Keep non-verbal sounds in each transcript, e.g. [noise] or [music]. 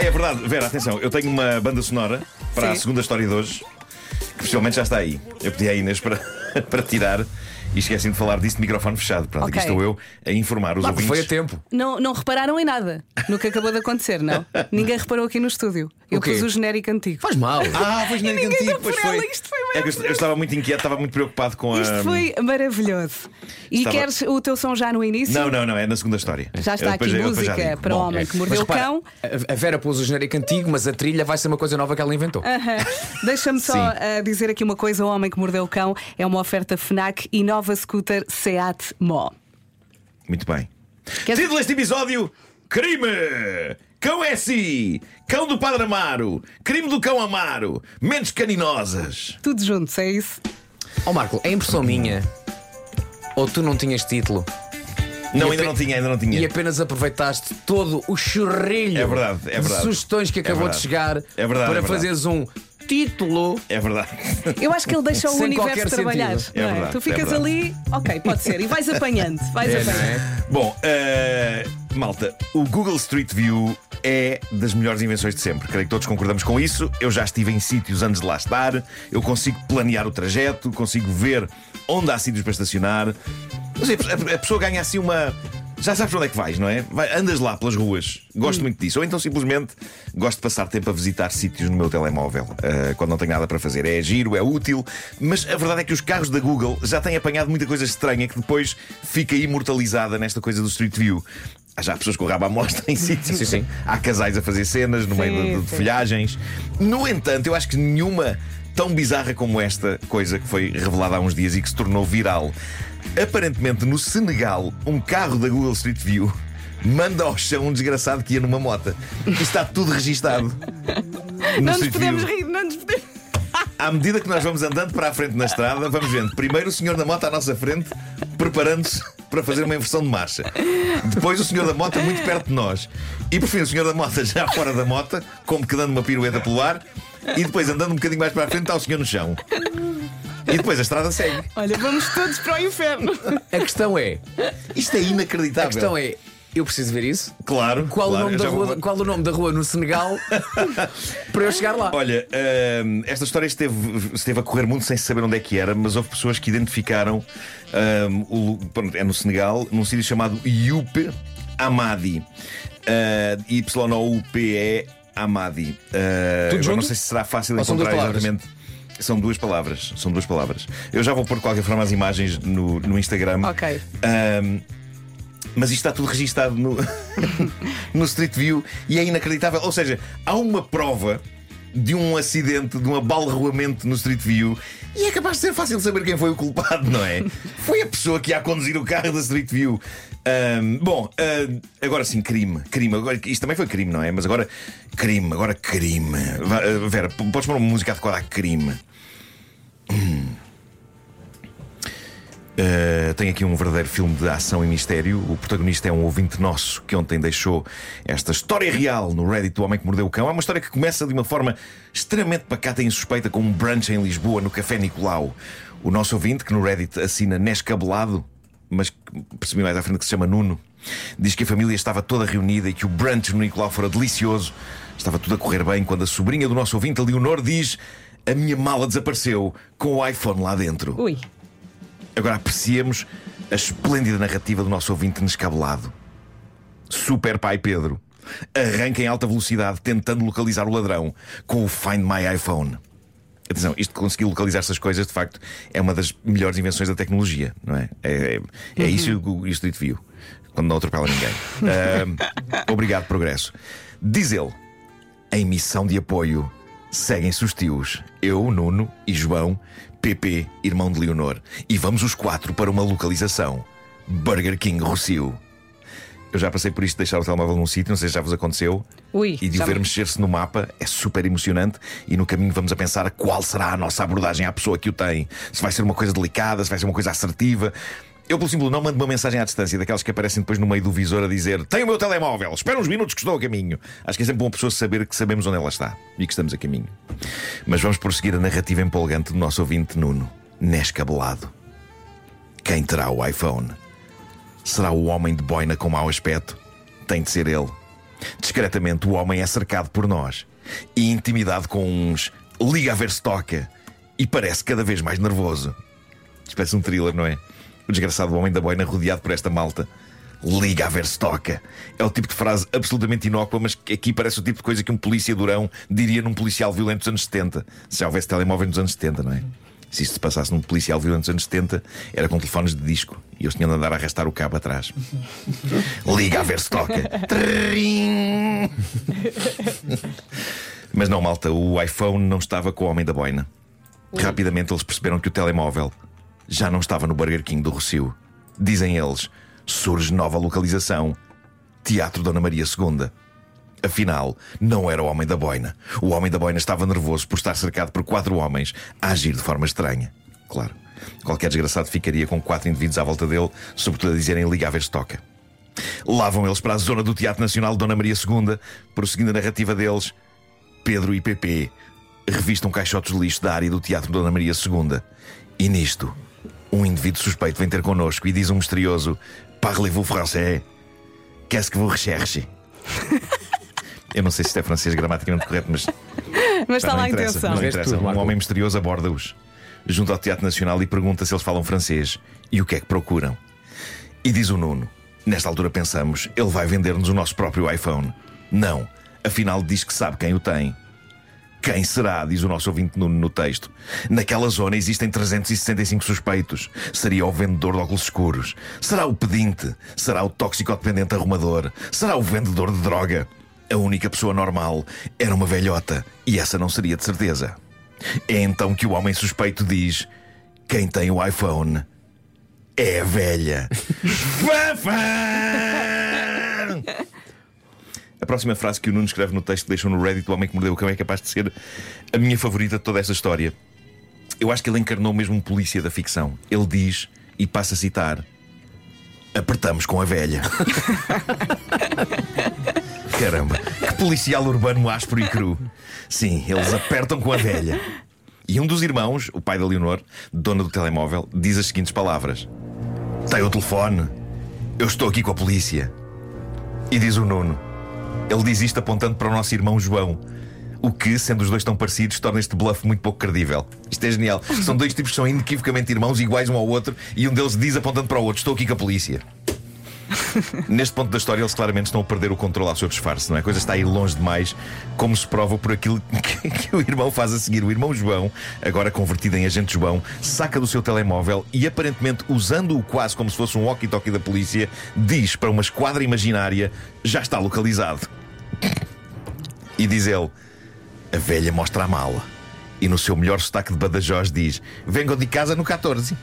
Ah, é verdade, Vera, atenção, eu tenho uma banda sonora para Sim. a segunda história de hoje, que possivelmente já está aí. Eu pedi à Inês para, [laughs] para tirar e esqueci de falar disso de microfone fechado. Pronto, aqui Ok. estou eu a informar os Marco, ouvintes. foi a tempo. Não, não repararam em nada no que acabou de acontecer, não? [laughs] Ninguém reparou aqui no estúdio. Eu O quê? pus o genérico antigo. Faz mal. Ah, não ninguém antigo, deu pois por foi. ela, isto foi É que eu, eu estava muito inquieto, estava muito preocupado com a. Isto foi maravilhoso. E Estava- queres o teu som já no início? Não, não, não, é na segunda história. Já está Eu depois- aqui eu depois já música digo. para o Bom, homem é. que Mas mordeu o repara, cão. a- a Vera pôs o genérico antigo, mas a trilha vai ser uma coisa nova que ela inventou. [laughs] Deixa-me só Sim. ah, dizer aqui uma coisa: O Homem que Mordeu o Cão é uma oferta Fnac e nova scooter Seat Mó. Muito bem. Quer- Título deste episódio: Crime! Cão é si! Cão do Padre Amaro! Crime do Cão Amaro! Mentes caninosas! Tudo juntos, é isso? Ó Marco, é impressão minha. Ou tu não tinhas título Não, E ainda não tinha, ainda não tinha. e apenas aproveitaste todo o churrilho É verdade, é de verdade. sugestões que É acabou de verdade. chegar É verdade, para é fazeres um título. É verdade. [laughs] Eu acho que ele deixa o Sem universo trabalhar. É verdade, tu é ficas ali, ok, pode ser, e vais apanhando, vais É, apanhando. é? Bom, eh, malta, o Google Street View é das melhores invenções de sempre. Creio que todos concordamos com isso. Eu já estive em sítios antes de lá estar, eu consigo planear o trajeto, consigo ver onde há sítios para estacionar. Não sei, a, pessoa ganha assim uma. Já sabes onde é que vais, não é? Vai- andas lá pelas ruas. Gosto muito disso. Ou então simplesmente gosto de passar tempo a visitar sítios no meu telemóvel eh, quando não tenho nada para fazer. É giro, é útil, mas a verdade é que os carros da Google já têm apanhado muita coisa estranha que depois fica imortalizada nesta coisa do Street View. Há já pessoas com o rabo à mostra em [laughs] sítios. Sim, sim. Há casais a fazer cenas no Sim, meio de, de folhagens. No entanto, eu acho que nenhuma tão bizarra como esta coisa que foi revelada há uns dias e que se tornou viral. Aparentemente, no Senegal, um carro da Google Street View manda ao chão um desgraçado que ia numa mota. Isto está tudo registado. [laughs] No Não nos Street podemos View. rir, não nos podemos. À medida que nós vamos andando para a frente na estrada, vamos vendo primeiro o senhor da moto à nossa frente, preparando-se para fazer uma inversão de marcha. Depois o senhor da moto muito perto de nós. E por fim o senhor da moto [laughs] já fora da moto, como que dando uma pirueta pelo ar. E depois andando um bocadinho mais para a frente está o senhor no chão. E depois a estrada segue. Olha, vamos todos para o inferno. A questão é, Isto é inacreditável. a questão é, eu preciso ver isso. Claro. Qual, claro, o, nome da rua, vou- qual o nome da rua no Senegal [laughs] para eu chegar lá? Olha, hum, esta história esteve, esteve a correr muito sem saber onde é que era, mas houve pessoas que identificaram hum, o, lu- pronto, é no Senegal, num sítio chamado Youpe Amadi. Uh, Y-O-U-P-E Amadi. Uh, junto? não sei se será fácil Ou encontrar exatamente. São duas palavras. São duas palavras. Eu já vou pôr de qualquer forma as imagens no, no Instagram. Ok. Hum, mas isto está tudo registado no, [laughs] no Street View e é inacreditável. Ou seja, há uma prova de um acidente, de um abalroamento no Street View e é capaz de ser fácil saber quem foi o culpado, não é? [laughs] Foi a pessoa que ia a conduzir o carro da Street View. Ahm, bom, ah, agora sim, crime. Crime. Agora, isto também foi crime, não é? Mas agora, crime. Agora, crime. Ah, Vera, podes pôr uma música adequada a crime. Uh, tem aqui um verdadeiro filme de ação e mistério. O protagonista é um ouvinte nosso que ontem deixou esta história real no Reddit do Homem que Mordeu o Cão. É uma história que começa de uma forma extremamente pacata e insuspeita com um brunch em Lisboa, no Café Nicolau. O nosso ouvinte, que no Reddit assina Nescabelado, mas percebi mais à frente que se chama Nuno, diz que a família estava toda reunida e que o brunch no Nicolau fora delicioso. Estava tudo a correr bem quando a sobrinha do nosso ouvinte, a Leonor, diz: A minha mala desapareceu com o iPhone lá dentro. Ui. Agora apreciemos a esplêndida narrativa do nosso ouvinte nescabelado. Super Pai Pedro arranca em alta velocidade tentando localizar o ladrão com o Find My iPhone. Atenção, isto de conseguir localizar essas coisas, de facto, é uma das melhores invenções da tecnologia, não é? É, é, é isso que o Street View, quando não atropela ninguém. Ah, [laughs] obrigado, progresso. Diz ele, em missão de apoio, seguem-se os tios, eu, Nuno e João, PP, irmão de Leonor, e vamos os quatro para uma localização: Burger King Rocio. Eu já passei por isto de deixar o telemóvel num sítio, não sei se já vos aconteceu. Ui, e de o ver me- mexer-se no mapa é super emocionante. E no caminho vamos a pensar qual será a nossa abordagem à pessoa que o tem. Se vai ser uma coisa delicada, se vai ser uma coisa assertiva. Eu, pelo simples, não mando uma mensagem à distância, daquelas que aparecem depois no meio do visor a dizer: Tenho o meu telemóvel, espera uns minutos que estou a caminho. Acho que é sempre bom a pessoa saber que sabemos onde ela está e que estamos a caminho. Mas vamos prosseguir a narrativa empolgante do nosso ouvinte Nuno, Nescabelado. Quem terá o iPhone? Será o homem de boina com mau aspecto? Tem de ser ele. Discretamente, o homem é cercado por nós e intimidado com uns liga a ver se toca e parece cada vez mais nervoso. Parece um thriller, não é? O desgraçado homem da boina rodeado por esta malta. Liga a ver se toca. É o tipo de frase absolutamente inócua, mas que aqui parece o tipo de coisa que um polícia durão diria num policial violento dos anos 70. Se já houvesse telemóvel nos anos 70, não é? Se isto se passasse num policial violento dos anos 70, era com telefones de disco e eles tinham de andar a arrastar o cabo atrás. [laughs] Liga a ver se toca. Trim. Mas não, malta, o iPhone não estava com o homem da boina. Rapidamente eles perceberam que o telemóvel já não estava no Burger King do Rocio. Dizem eles: surge nova localização. Teatro Dona Maria II. Afinal, não era o homem da boina. O homem da boina estava nervoso por estar cercado por quatro homens a agir de forma estranha. Claro, qualquer desgraçado ficaria com quatro indivíduos à volta dele, sobretudo a dizerem liga a ver se toca. Lá vão eles para a zona do Teatro Nacional Dona Maria II, prosseguindo a narrativa deles. Pedro e PP revistam caixotes de lixo da área do Teatro Dona Maria II. E nisto, um indivíduo suspeito vem ter connosco e diz um misterioso: Parlez-vous français? Qu'est-ce que vous recherchez? [laughs] Eu não sei se isto é francês gramaticamente correto, mas. Mas está lá a intenção. Não interessa. um homem misterioso aborda-os junto ao Teatro Nacional e pergunta se eles falam francês e o que é que procuram. E diz o Nuno: Nesta altura pensamos, ele vai vender-nos o nosso próprio iPhone. Não, afinal diz que sabe quem o tem. Quem será? Diz o nosso ouvinte Nuno no texto. Naquela zona existem 365 suspeitos. Seria o vendedor de óculos escuros. Será o pedinte. Será o toxicodependente arrumador. Será o vendedor de droga. A única pessoa normal era uma velhota. E essa não seria de certeza. É então que o homem suspeito diz: Quem tem o iPhone é a velha. [laughs] Fafã! A próxima frase que o Nuno escreve no texto deixou no Reddit do Homem que Mordeu o Cão é capaz de ser a minha favorita de toda esta história. Eu acho que ele encarnou mesmo um polícia da ficção. Ele diz, e passa a citar: Apertamos com a velha. [laughs] Caramba, que policial urbano áspero e cru. Sim, eles apertam com a velha. E um dos irmãos, o pai da Leonor, dona do telemóvel, diz as seguintes palavras: Tem o telefone? Eu estou aqui com a polícia. E diz o Nuno: Ele diz isto apontando para o nosso irmão João. O que, sendo os dois tão parecidos, torna este bluff muito pouco credível. Isto é genial. São dois tipos que são inequivocamente irmãos, iguais um ao outro, e um deles diz apontando para o outro: Estou aqui com a polícia. [laughs] Neste ponto da história, eles claramente estão a perder o controle ao seu disfarce, não é? A coisa está a ir longe demais, como se prova por aquilo [laughs] que, que o irmão faz a seguir. O irmão João, agora convertido em agente João, saca do seu telemóvel e, aparentemente usando-o quase como se fosse um walkie-talkie da polícia, diz para uma esquadra imaginária: já está localizado. E diz ele: a velha mostra a mala. E no seu melhor sotaque de Badajoz diz: Vengo de casa no 14.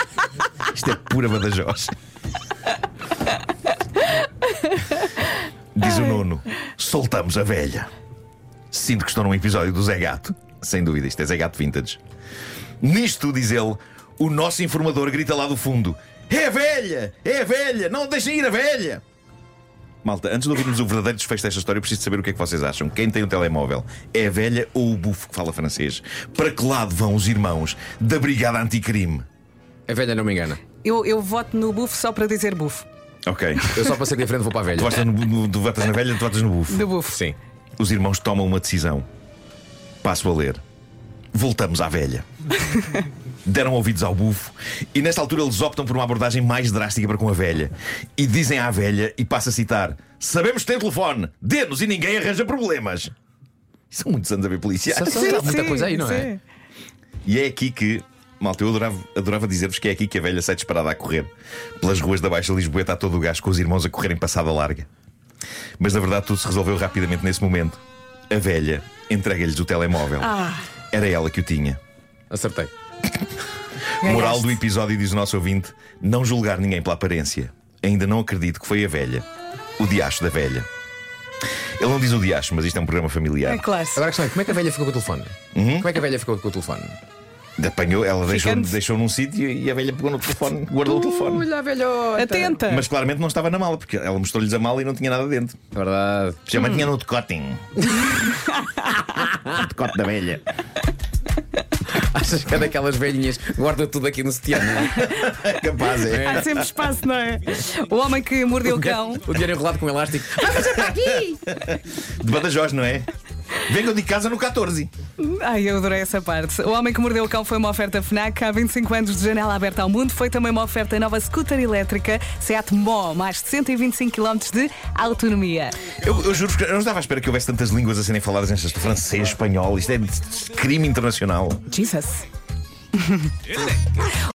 [laughs] Isto é pura Badajoz. Diz o Nuno: Soltamos a velha. Sinto que estou num episódio do Zé Gato. Sem dúvida, isto é Zé Gato Vintage. Nisto, diz ele, o nosso informador grita lá do fundo: É a velha! É a velha! Não deixem ir a velha! Malta, antes de ouvirmos o verdadeiro desfecho desta história, eu preciso saber o que é que vocês acham. Quem tem um telemóvel? É a velha ou o bufo que fala francês? Para que lado vão os irmãos da Brigada Anticrime? A velha não me engana. Eu, eu voto no bufo só para dizer bufo. Ok. Eu só para ser diferente vou para a velha. Tu, votas no, no, tu votas na velha, tu votas no bufo. Do bufo. Sim. Os irmãos tomam uma decisão. Passo a ler. Voltamos à velha. Deram ouvidos ao bufo e nesta altura eles optam por uma abordagem mais drástica para com a velha. E dizem à velha, e passo a citar: Sabemos que tem telefone, dê-nos e ninguém arranja problemas. São muitos anos a ver policiais. Só- só- Há muita coisa aí, não é? sim. E é aqui que, malta, eu adorava, adorava dizer-vos que é aqui que a velha sai disparada a correr pelas ruas da Baixa Lisboeta a todo o gás, com os irmãos a correrem passada larga. Mas na verdade tudo se resolveu rapidamente nesse momento. A velha entrega-lhes o telemóvel. Ah, Era ela que o tinha. Acertei. [laughs] Moral do episódio, diz o nosso ouvinte: não julgar ninguém pela aparência. Ainda não acredito que foi a velha. O diacho da velha. Ele não diz o diacho, mas isto é um programa familiar. É claro. Agora a questão é: como é que a velha ficou com o telefone? Como é que a velha ficou com o telefone? Apanhou, ela deixou, Ficando- deixou num sítio e a velha pegou no telefone, guardou o telefone. Olha a velhota. Atenta. Mas claramente não estava na mala, porque ela mostrou-lhes a mala e não tinha nada dentro. Verdade. Já hum. tinha no decotinho. [laughs] o decote da velha. Achas que é daquelas velhinhas guarda tudo aqui no sutiã, não é? [laughs] Capaz, é. Há sempre espaço, não é? O homem que mordeu o cão. O dinheiro enrolado com elástico. De Badajoz, não é? Venham de casa no 14. Ai, eu adorei essa parte. O Homem que Mordeu o Cão foi uma oferta FNAC há 25 anos de janela aberta ao mundo. Foi também uma oferta nova scooter elétrica Seat Mó, mais de 125 km de autonomia. Eu, eu juro que eu não estava à espera que houvesse tantas línguas a serem faladas em francês, espanhol. Isto é crime internacional. Jesus. [laughs]